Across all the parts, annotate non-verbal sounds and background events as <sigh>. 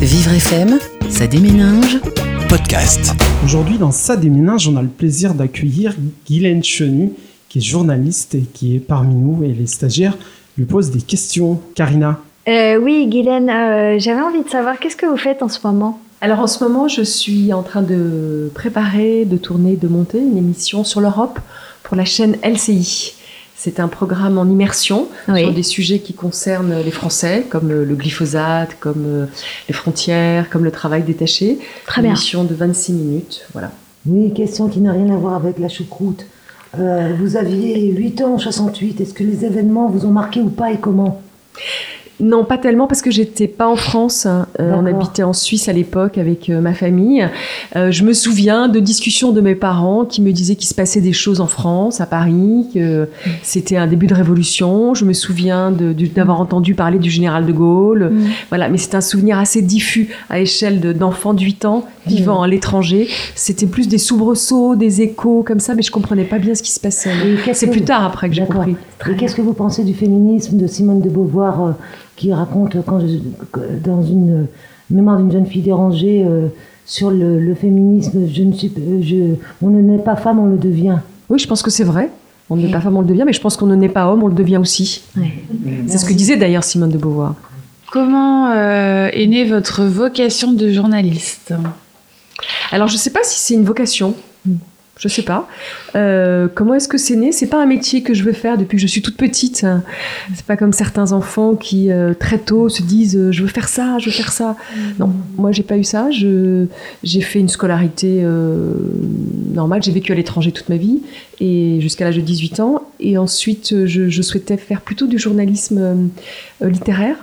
Vivre FM, ça déménage. Podcast. Aujourd'hui, dans Ça déménage, on a le plaisir d'accueillir Guylaine Chenu, qui est journaliste et qui est parmi nous. Et les stagiaires lui posent des questions. Karina Euh, oui, Guylaine, euh, j'avais envie de savoir qu'est-ce que vous faites en ce moment? Alors en ce moment, je suis en train de préparer, de tourner, de monter une émission sur l'Europe pour la chaîne LCI. C'est un programme en immersion Oui. sur des sujets qui concernent les Français, comme euh, le glyphosate, comme euh, les frontières, comme le travail détaché. Très une bien. émission de 26 minutes, voilà. Oui, question qui n'a rien à voir avec la choucroute. Euh, vous aviez 8 ans en 68. Est-ce que les événements vous ont marqué ou pas et comment? Non, pas tellement parce que j'étais pas en France. Euh, on habitait en Suisse à l'époque avec euh, ma famille. Euh, je me souviens de discussions de mes parents qui me disaient qu'il se passait des choses en France, à Paris, que c'était un début de révolution. Je me souviens d'avoir entendu parler du général de Gaulle. Mm. Voilà, mais c'est un souvenir assez diffus à échelle de- d'enfants de 8 ans vivant à l'étranger. C'était plus des soubresauts, des échos comme ça, mais je comprenais pas bien ce qui se passait. C'est plus vous- tard après que j'ai compris. Et qu'est-ce que vous pensez du féminisme de Simone de Beauvoir qui raconte quand je- dans une mémoire d'une jeune fille dérangée euh, sur le, le féminisme je ne suis euh, je, on ne naît pas femme on le devient. Oui, je pense que c'est vrai. On ne n'est pas femme, on le devient, mais je pense qu'on ne naît pas homme, on le devient aussi. C'est ce que disait d'ailleurs Simone de Beauvoir. Comment euh, est née votre vocation de journaliste? Alors, je ne sais pas si c'est une vocation. Je sais pas. Euh, comment est-ce que c'est né? C'est pas un métier que je veux faire depuis que je suis toute petite. C'est pas comme certains enfants qui euh, très tôt se disent euh, je veux faire ça, je veux faire ça. Non, moi j'ai pas eu ça. Je j'ai fait une scolarité normale. J'ai vécu à l'étranger toute ma vie et jusqu'à l'âge de 18 ans. Et ensuite, je, souhaitais faire plutôt du journalisme littéraire.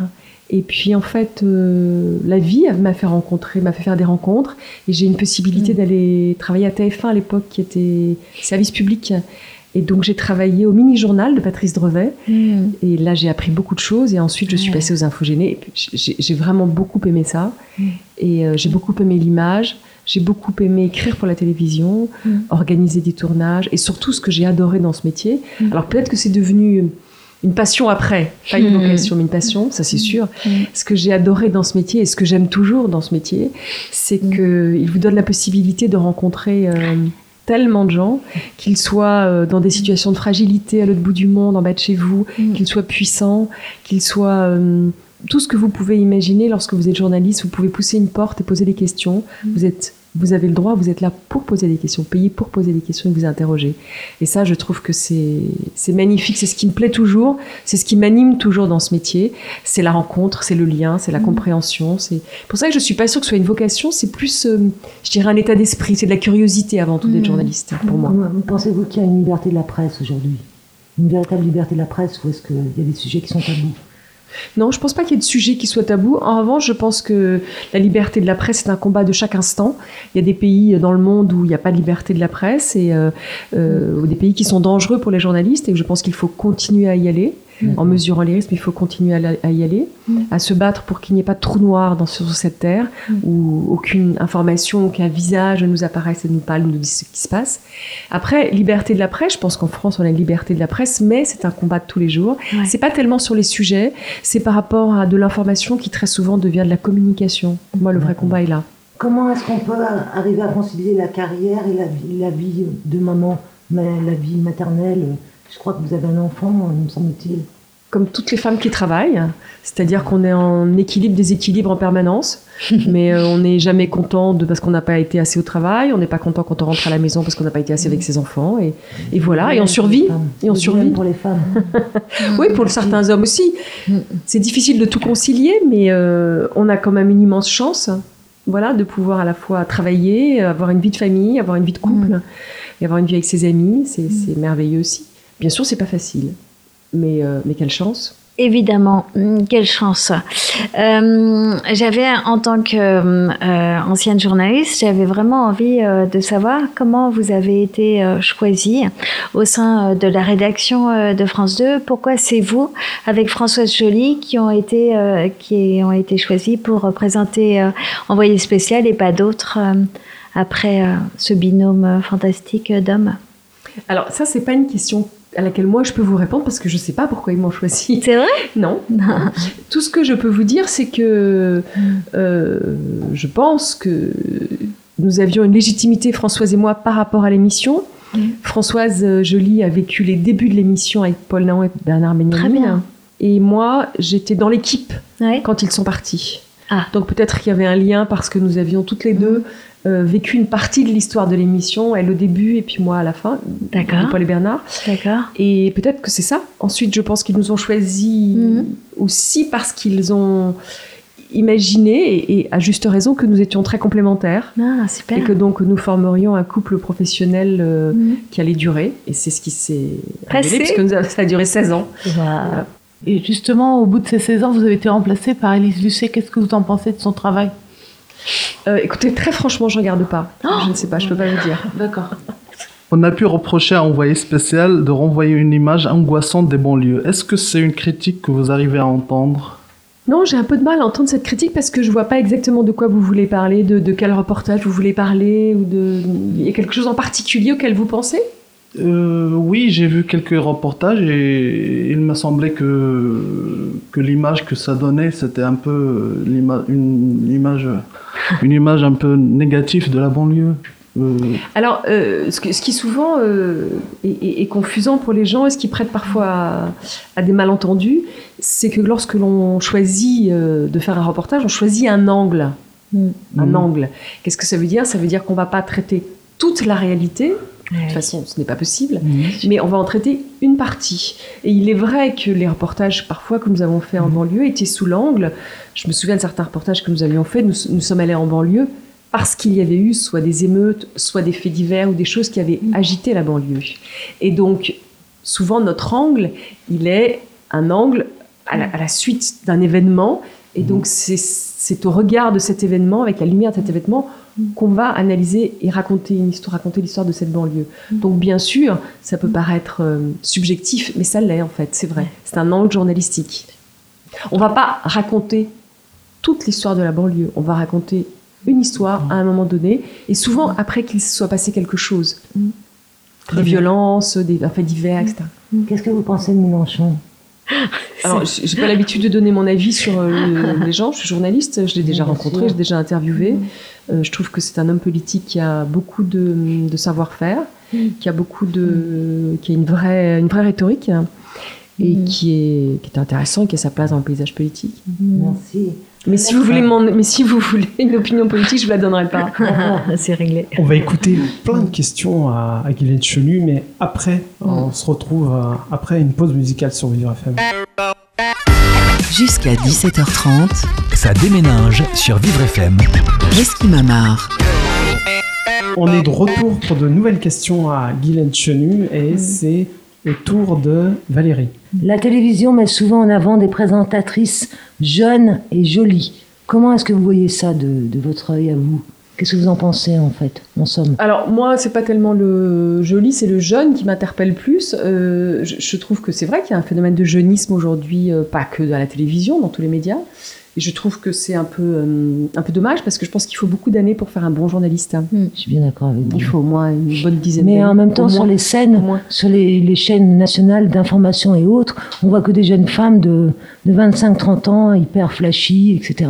Et puis en fait, euh, la vie m'a fait rencontrer, m'a fait faire des rencontres. Et j'ai une possibilité d'aller travailler à TF1 à l'époque, qui était service public. Et donc j'ai travaillé au mini-journal de Patrice Drevet. Mm. Et là, j'ai appris beaucoup de choses. Et ensuite, je suis passée aux infogénés. J'ai vraiment beaucoup aimé ça. Et euh, j'ai beaucoup aimé l'image. J'ai beaucoup aimé écrire pour la télévision, organiser des tournages. Et surtout, ce que j'ai adoré dans ce métier. Alors peut-être que c'est devenu une passion après. Pas une vocation, mais une passion, ça c'est sûr. Mm. Ce que j'ai adoré dans ce métier et ce que j'aime toujours dans ce métier, c'est qu'il vous donne la possibilité de rencontrer euh, tellement de gens, qu'ils soient euh, dans des situations de fragilité à l'autre bout du monde, en bas de chez vous, qu'ils soient puissants, qu'ils soient... euh, tout ce que vous pouvez imaginer lorsque vous êtes journaliste, vous pouvez pousser une porte et poser des questions. Vous êtes, vous avez le droit, vous êtes là pour poser des questions, payé pour poser des questions et vous interroger. Et ça, je trouve que c'est magnifique, c'est ce qui me plaît toujours, c'est ce qui m'anime toujours dans ce métier. C'est la rencontre, c'est le lien, c'est la compréhension. C'est pour ça que je suis pas sûre que ce soit une vocation, c'est plus, euh, je dirais, un état d'esprit, c'est de la curiosité avant tout d'être Mhm. journaliste pour moi. Comment- Pensez-vous qu'il y a une liberté de la presse aujourd'hui? Une véritable liberté de la presse ou est-ce qu'il y a des sujets qui sont tabous? Non, je pense pas qu'il y ait de sujet qui soit tabou. En revanche, je pense que la liberté de la presse est un combat de chaque instant. Il y a des pays dans le monde où il n'y a pas de liberté de la presse et euh, euh, des pays qui sont dangereux pour les journalistes et je pense qu'il faut continuer à y aller. En mesurant les risques, mais il faut continuer à, la- à y aller, à se battre pour qu'il n'y ait pas de trou noir dans, sur cette terre, où aucune information, aucun visage ne nous apparaisse et nous parle, nous dit ce qui se passe. Après, liberté de la presse, je pense qu'en France, on a une liberté de la presse, mais c'est un combat de tous les jours. Ouais. C'est pas tellement sur les sujets, c'est par rapport à de l'information qui très souvent devient de la communication. Moi, le vrai combat est là. Comment est-ce qu'on peut arriver à concilier la carrière et la vie, la vie de maman, la vie maternelle Je crois que vous avez un enfant, me semble-t-il. Comme toutes les femmes qui travaillent, c'est-à-dire qu'on est en équilibre, déséquilibre en permanence, <laughs> mais euh, on n'est jamais content de parce qu'on n'a pas été assez au travail, on n'est pas content quand on rentre à la maison parce qu'on n'a pas été assez avec ses enfants, et, et voilà, et on survit, et on survit. pour les femmes. <laughs> Oui, pour certains hommes aussi. C'est difficile de tout concilier, mais euh, on a quand même une immense chance, voilà, de pouvoir à la fois travailler, avoir une vie de famille, avoir une vie de couple, et avoir une vie avec ses amis. C'est c'est merveilleux aussi. Bien sûr, c'est pas facile, mais, euh, mais quelle chance. Évidemment, Hum, quelle chance. Euh, j'avais, en tant qu'ancienne journaliste, j'avais vraiment envie euh, de savoir comment vous avez été euh, choisie au sein euh, de la rédaction euh, de France 2. Pourquoi c'est vous, avec Françoise Joly, qui ont été, euh, qui ont été choisis pour euh, présenter euh, Envoyé spécial et pas d'autres euh, après euh, ce binôme euh, fantastique euh, d'hommes? Alors ça, c'est pas une question à laquelle moi je peux vous répondre parce que je ne sais pas pourquoi ils m'ont choisi. C'est vrai? Non. <laughs> Tout ce que je peux vous dire, c'est que euh, je pense que nous avions une légitimité, Françoise et moi, par rapport à l'émission. Françoise euh, Joly a vécu les débuts de l'émission avec Paul Naon et Bernard Benjamin. Très bien. Et moi, j'étais dans l'équipe Ouais. quand ils sont partis. Ah. Donc peut-être qu'il y avait un lien parce que nous avions toutes les deux euh, vécu une partie de l'histoire de l'émission, elle au début et puis moi à la fin, D'accord. Paul et Bernard. D'accord. Et peut-être que c'est ça. Ensuite, je pense qu'ils nous ont choisis Mhm. aussi parce qu'ils ont imaginé, et, et à juste raison, que nous étions très complémentaires. Ah, super. Et que donc nous formerions un couple professionnel euh, Mhm. qui allait durer. Et c'est ce qui s'est Passé. révélé, puisque nous ça a duré 16 ans. Et justement, au bout de ces 16 ans, vous avez été remplacée par Élise Lucet. Qu'est-ce que vous en pensez de son travail? Euh, écoutez, très franchement, je regarde pas. je ne sais pas, je peux pas vous dire. D'accord. On a pu reprocher à Envoyé spécial de renvoyer une image angoissante des banlieues. Est-ce que c'est une critique que vous arrivez à entendre? Non, j'ai un peu de mal à entendre cette critique parce que je vois pas exactement de quoi vous voulez parler, de, de quel reportage vous voulez parler, ou de. Il y a quelque chose en particulier auquel vous pensez? Euh, Oui, j'ai vu quelques reportages et il m'a semblé que, que l'image que ça donnait, c'était un peu euh, une, image, <laughs> une image un peu négative de la banlieue. Euh, Alors, euh, ce, que- ce qui souvent euh, est, est- est confusant pour les gens et ce qui prête parfois à, à des malentendus, c'est que lorsque l'on choisit euh, de faire un reportage, on choisit un angle. Mm. Un Mhm. angle. Qu'est-ce que ça veut dire? Ça veut dire qu'on va pas traiter toute la réalité. De toute façon, ce n'est pas possible. mais on va en traiter une partie. Et il est vrai que les reportages, parfois, que nous avons fait en banlieue, étaient sous l'angle. Je me souviens de certains reportages que nous avions faits. Nous, nous sommes allés en banlieue parce qu'il y avait eu soit des émeutes, soit des faits divers ou des choses qui avaient agité la banlieue. Et donc, souvent, notre angle, il est un angle à la, à la suite d'un événement. Et donc, c'est c'est au regard de cet événement, avec la lumière de cet événement, qu'on va analyser et raconter une histoire, raconter l'histoire de cette banlieue. Donc bien sûr, ça peut paraître euh, subjectif, mais ça l'est en fait, c'est vrai. C'est un angle journalistique. On va pas raconter toute l'histoire de la banlieue, on va raconter une histoire à un moment donné, et souvent après qu'il se soit passé quelque chose. Des violences, des un fait divers, etc. Qu'est-ce que vous pensez de Mélenchon? <laughs> Alors, j'ai pas l'habitude de donner mon avis sur euh, le- <laughs> les gens. Je suis journaliste, je l'ai déjà rencontré, sûr. j'ai déjà interviewé. Euh, je trouve que c'est un homme politique qui a beaucoup de, de savoir-faire, qui a beaucoup de, qui a une vraie, une vraie rhétorique et qui est, qui est intéressant, qui a sa place dans le paysage politique. Merci. Mais si vous voulez, m'en- mais si vous voulez une opinion politique, je vous la donnerai pas. C'est réglé. On va écouter plein de questions à, à Guylaine Chenu, mais après, on se retrouve euh, après une pause musicale sur Vivre FM. Jusqu'à 17h30, Ça déménage sur Vivre FM. qu'est-ce qui m'amarre On est de retour pour de nouvelles questions à Guylaine Chenu et c'est au tour de Valérie. La télévision met souvent en avant des présentatrices jeunes et jolies. Comment est-ce que vous voyez ça de, de votre œil à vous? Qu'est-ce que vous en pensez en fait, en somme? Alors moi, c'est pas tellement le joli, c'est le jeune qui m'interpelle plus. Euh, je, je trouve que c'est vrai qu'il y a un phénomène de jeunisme aujourd'hui, euh, pas que à la télévision, dans tous les médias. Et je trouve que c'est un peu, euh, un peu dommage parce que je pense qu'il faut beaucoup d'années pour faire un bon journaliste. Je suis bien d'accord avec vous. Il faut au moins une bonne dizaine Mais d'années. en même temps, sur les scènes, sur les, les chaînes nationales d'information et autres, on voit que des jeunes femmes de, de 25-30 ans, hyper flashy, etc.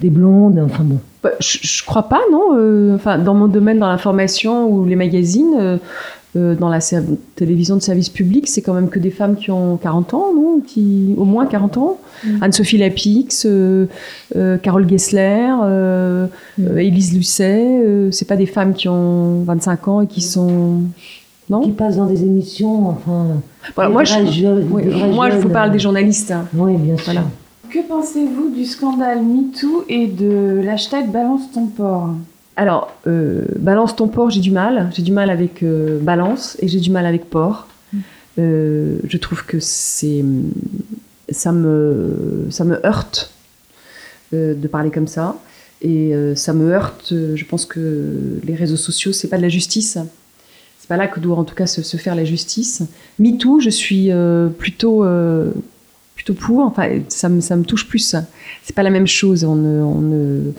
Des blondes, enfin bon. Bah, je, je crois pas, non. euh, enfin, dans mon domaine, dans l'information ou les magazines, euh, euh, dans la télévision de service public, c'est quand même que des femmes qui ont 40 ans, non? Qui, Au moins 40 ans? Anne-Sophie Lapix, euh, euh, Carole Gessler, euh, euh, Élise Lucet. euh, c'est pas des femmes qui ont 25 ans et qui sont. Qui Non passent dans des émissions, enfin. Voilà, Moi, je, oui, moi, vous parle des journalistes. hein. Oui, bien sûr. Voilà. Que pensez-vous du scandale MeToo et de l'hashtag Balance ton porc? Alors, euh, balance ton porc, j'ai du mal. J'ai du mal avec euh, balance et j'ai du mal avec porc. Euh, je trouve que c'est ça me ça me heurte de parler comme ça et ça me heurte. Je pense que les réseaux sociaux c'est pas de la justice. C'est pas là que doit en tout cas se, se faire la justice. MeToo, je suis plutôt plutôt pour. Enfin, ça me ça me touche plus. C'est pas la même chose. On ne on ne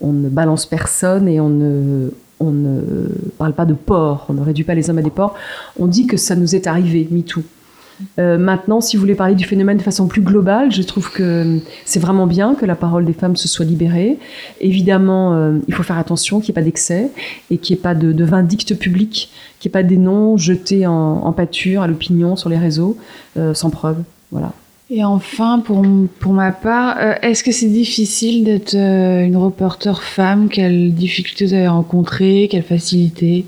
on ne balance personne et on ne, on ne parle pas de porc, on ne réduit pas les hommes à des porcs, on dit que ça nous est arrivé, MeToo. Euh, maintenant, si vous voulez parler du phénomène de façon plus globale, je trouve que c'est vraiment bien que la parole des femmes se soit libérée. Évidemment, euh, il faut faire attention qu'il n'y ait pas d'excès et qu'il n'y ait pas de, vindicte public, qu'il n'y ait pas des noms jetés en, en pâture à l'opinion sur les réseaux euh, sans preuve. Voilà. Et enfin, pour, pour ma part, euh, est-ce que c'est difficile d'être euh, une reporter femme? Quelles difficultés vous avez rencontrées? Quelles facilités?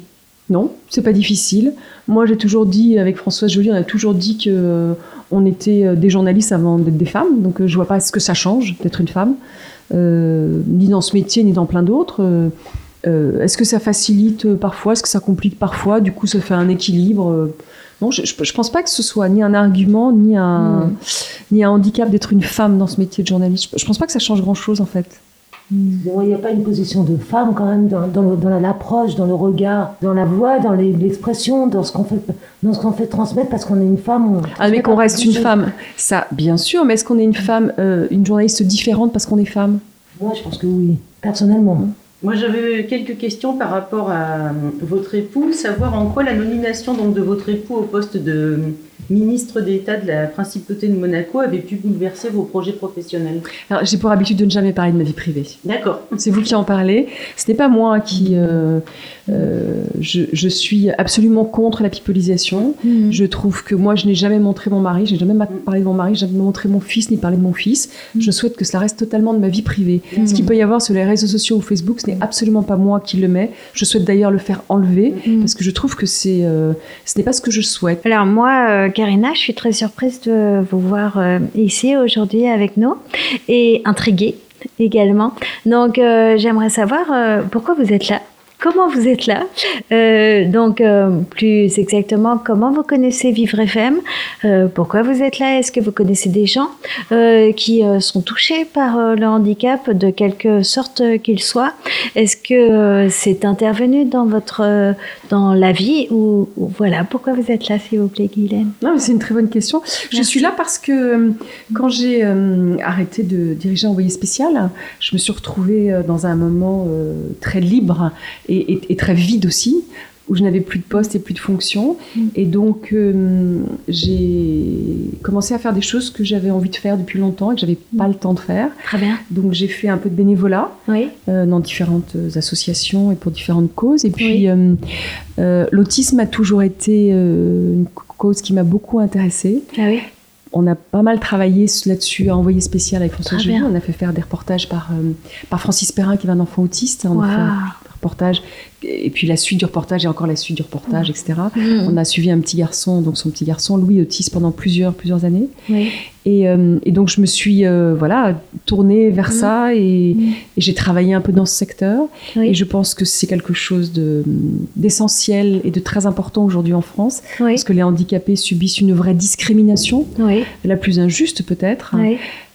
Non, c'est pas difficile. Moi, j'ai toujours dit, avec Françoise Joly, on a toujours dit que euh, on était des journalistes avant d'être des femmes. Donc, je vois pas ce que ça change d'être une femme, ni dans ce métier, ni dans plein d'autres. Est-ce que ça facilite parfois? Est-ce que ça complique parfois? Du coup, ça fait un équilibre Non, je, je, je pense pas que ce soit ni un argument, ni un, Mm. ni un handicap d'être une femme dans ce métier de journaliste. Je, je pense pas que ça change grand-chose, en fait. Excusez-moi, Il n'y a pas une position de femme quand même dans, dans, l'approche, dans le regard, dans la voix, dans l'expression, dans ce qu'on fait, dans ce qu'on fait transmettre parce qu'on est une femme. on Ah, mais qu'on reste une chose. femme, ça, bien sûr, mais est-ce qu'on est une femme, euh, une journaliste différente parce qu'on est femme? Moi, je pense que oui, personnellement. Moi, j'avais quelques questions par rapport à euh, votre époux, savoir en quoi la nomination donc, de votre époux au poste de ministre d'État de la Principauté de Monaco avait pu bouleverser vos projets professionnels. Alors, j'ai pour habitude de ne jamais parler de ma vie privée. D'accord. C'est vous qui en parlez. Ce n'est pas moi qui. euh, euh, je, je suis absolument contre la pipolisation. Mhm. Je trouve que moi, je n'ai jamais montré mon mari, je n'ai jamais ma- parlé de mon mari, je n'ai jamais montré mon fils ni parlé de mon fils. Je souhaite que cela reste totalement de ma vie privée. Ce qu'il peut y avoir sur les réseaux sociaux ou Facebook, ce n'est absolument pas moi qui le mets. Je souhaite d'ailleurs le faire enlever Mhm. parce que je trouve que c'est, euh, ce n'est pas ce que je souhaite. Alors moi, euh, Karina, je suis très surprise de vous voir euh, ici aujourd'hui avec nous et intriguée également. Donc euh, j'aimerais savoir euh, pourquoi vous êtes là? Comment vous êtes là Euh, Donc, euh, plus exactement, comment vous connaissez Vivre FM Euh, Pourquoi vous êtes là? Est-ce que vous connaissez des gens qui sont touchés par le handicap, de quelque sorte qu'il soit Est-ce que c'est intervenu dans votre dans la vie ou, ou voilà pourquoi vous êtes là, s'il vous plaît, Guylaine? Non, c'est une très bonne question. Je suis là parce que quand j'ai arrêté de diriger un envoyé spécial, je me suis retrouvée dans un moment très libre et, et- et très vide aussi, où je n'avais plus de poste et plus de fonction. Mm. Et donc, euh, j'ai commencé à faire des choses que j'avais envie de faire depuis longtemps et que j'avais pas le temps de faire. Très bien. Donc, j'ai fait un peu de bénévolat Oui. euh, dans différentes associations et pour différentes causes. Et puis, Oui. euh, euh, l'autisme a toujours été euh, une cause qui m'a beaucoup intéressée. Ah oui. On a pas mal travaillé là-dessus à envoyé spécial avec François bien. On a fait faire des reportages par, euh, par Francis Perrin, qui avait un enfant autiste. On a fait Waouh. un reportage. Et puis la suite du reportage et encore la suite du reportage, etc. Mm. On a suivi un petit garçon, donc son petit garçon, Louis, autiste pendant plusieurs, plusieurs années. Oui. Et, euh, et donc je me suis euh, voilà tournée vers Mm. ça et, et j'ai travaillé un peu dans ce secteur. Oui. Et je pense que c'est quelque chose de- d'essentiel et de très important aujourd'hui en France, Oui. parce que les handicapés subissent une vraie discrimination, Oui. la plus injuste peut-être.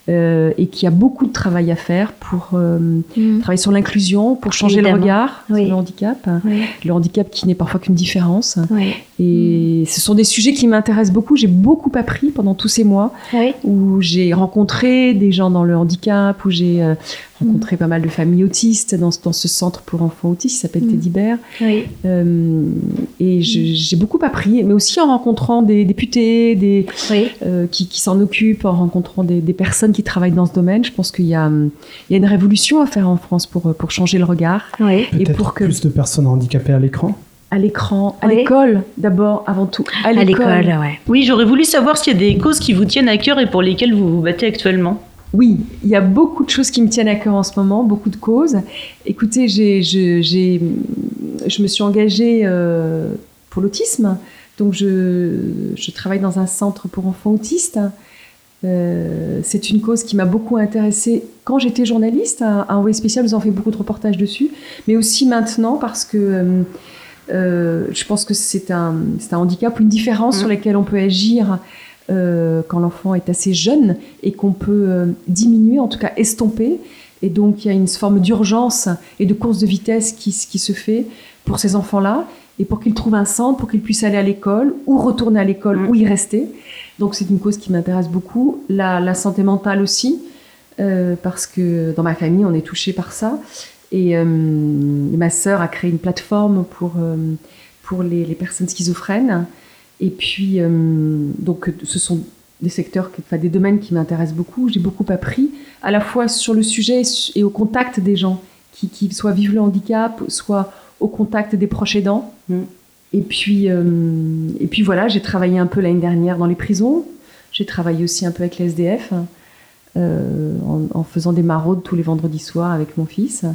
Euh, et qu'il y a beaucoup de travail à faire pour euh, Mm. travailler sur l'inclusion, pour changer Évidemment. le regard Oui. sur le handicap, Oui. le handicap qui n'est parfois qu'une différence. Oui. Et ce sont des sujets qui m'intéressent beaucoup. J'ai beaucoup appris pendant tous ces mois Oui. où j'ai rencontré des gens dans le handicap, où j'ai euh, rencontré pas mal de familles autistes dans, ce- dans ce centre pour enfants autistes qui s'appelle Mm. Teddy Bear. Oui. Euh, et je- j'ai beaucoup appris, mais aussi en rencontrant des députés, des, Oui. euh, qui, qui s'en occupent, en rencontrant des, des personnes qui travaillent dans ce domaine. Je pense qu'il y a, hum, y a une révolution à faire en France pour, pour changer le regard. Oui. Et pour que plus de personnes handicapées à l'écran. À l'écran, à Oui. l'école d'abord, avant tout, à l'école. ouais. Oui, j'aurais voulu savoir s'il y a des causes qui vous tiennent à cœur et pour lesquelles vous vous battez actuellement. Oui, il y a beaucoup de choses qui me tiennent à cœur en ce moment, beaucoup de causes. Écoutez, j'ai, je, j'ai, je me suis engagée euh, pour l'autisme. Donc, je, je travaille dans un centre pour enfants autistes. Euh, c'est une cause qui m'a beaucoup intéressée quand j'étais journaliste. À, à Envoyé spécial, nous avons fait beaucoup de reportages dessus. Mais aussi maintenant parce que euh, euh, je pense que c'est un, c'est un handicap ou une différence Mm. sur laquelle on peut agir euh, quand l'enfant est assez jeune et qu'on peut euh, diminuer, en tout cas estomper. Et donc il y a une forme d'urgence et de course de vitesse qui, qui se fait pour ces enfants-là et pour qu'ils trouvent un centre, pour qu'ils puissent aller à l'école ou retourner à l'école Mm. ou y rester. Donc c'est une cause qui m'intéresse beaucoup. La, la santé mentale aussi, euh, parce que dans ma famille on est touché par ça. Et, euh, ma sœur a créé une plateforme pour, euh, pour les, les, personnes schizophrènes. Et puis, euh, donc, ce sont des secteurs, enfin, des domaines qui m'intéressent beaucoup. J'ai beaucoup appris, à la fois sur le sujet et au contact des gens, qui, qui soit vivent le handicap, soit au contact des proches aidants. Mm. Et puis, et puis voilà, j'ai travaillé un peu l'année dernière dans les prisons. J'ai travaillé aussi un peu avec les SDF. Euh, en, faisant des maraudes tous les vendredis soirs avec mon fils.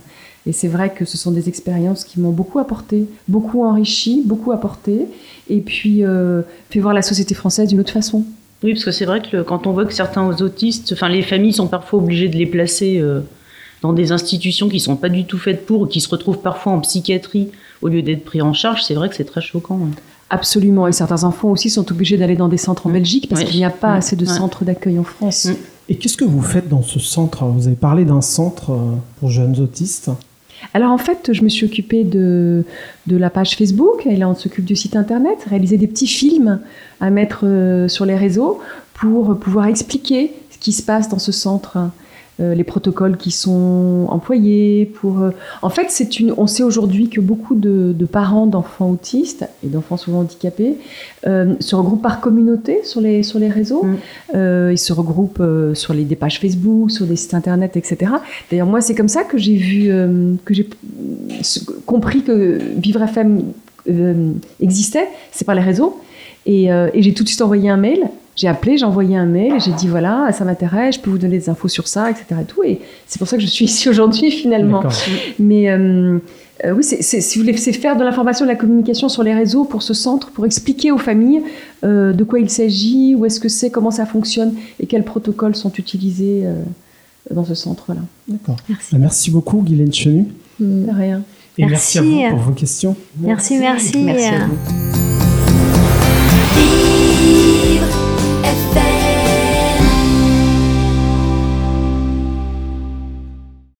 Et c'est vrai que ce sont des expériences qui m'ont beaucoup apporté, beaucoup enrichi, beaucoup apporté, et puis euh, fait voir la société française d'une autre façon. Oui, parce que c'est vrai que quand on voit que certains autistes, enfin les familles sont parfois obligées de les placer euh, dans des institutions qui sont pas du tout faites pour, ou qui se retrouvent parfois en psychiatrie au lieu d'être pris en charge, c'est vrai que c'est très choquant. Absolument, et certains enfants aussi sont obligés d'aller dans des centres en Belgique parce qu'il n'y a pas assez de centres d'accueil en France. Et qu'est-ce que vous faites dans ce centre? Vous avez parlé d'un centre euh, pour jeunes autistes. Alors en fait, je me suis occupée de, de la page Facebook, et là on s'occupe du site internet, réaliser des petits films à mettre euh, sur les réseaux pour pouvoir expliquer ce qui se passe dans ce centre. Euh, les protocoles qui sont employés. Pour, euh, En fait, c'est une... on sait aujourd'hui que beaucoup de, parents d'enfants autistes et d'enfants souvent handicapés euh, se regroupent par communauté sur les, sur les réseaux. Mm. ils se regroupent sur les, des pages Facebook, sur des sites internet, etc. D'ailleurs, moi, c'est comme ça que j'ai vu, que j'ai compris que Vivre FM existait. C'est par les réseaux. Et, et j'ai tout de suite envoyé un mail j'ai appelé, j'ai envoyé un mail, et j'ai dit voilà, ça m'intéresse, je peux vous donner des infos sur ça, etc. Et, tout, et c'est pour ça que je suis ici aujourd'hui finalement. Mais euh, euh, oui, c'est, si vous voulez, c'est faire de l'information, de la communication sur les réseaux pour ce centre, pour expliquer aux familles euh, de quoi il s'agit, où est-ce que c'est, comment ça fonctionne et quels protocoles sont utilisés dans ce centre-là. D'accord. Merci. Bah, merci beaucoup, Guylaine Chenu. De rien. Et merci, à vous pour vos questions. Merci, merci. Merci à vous.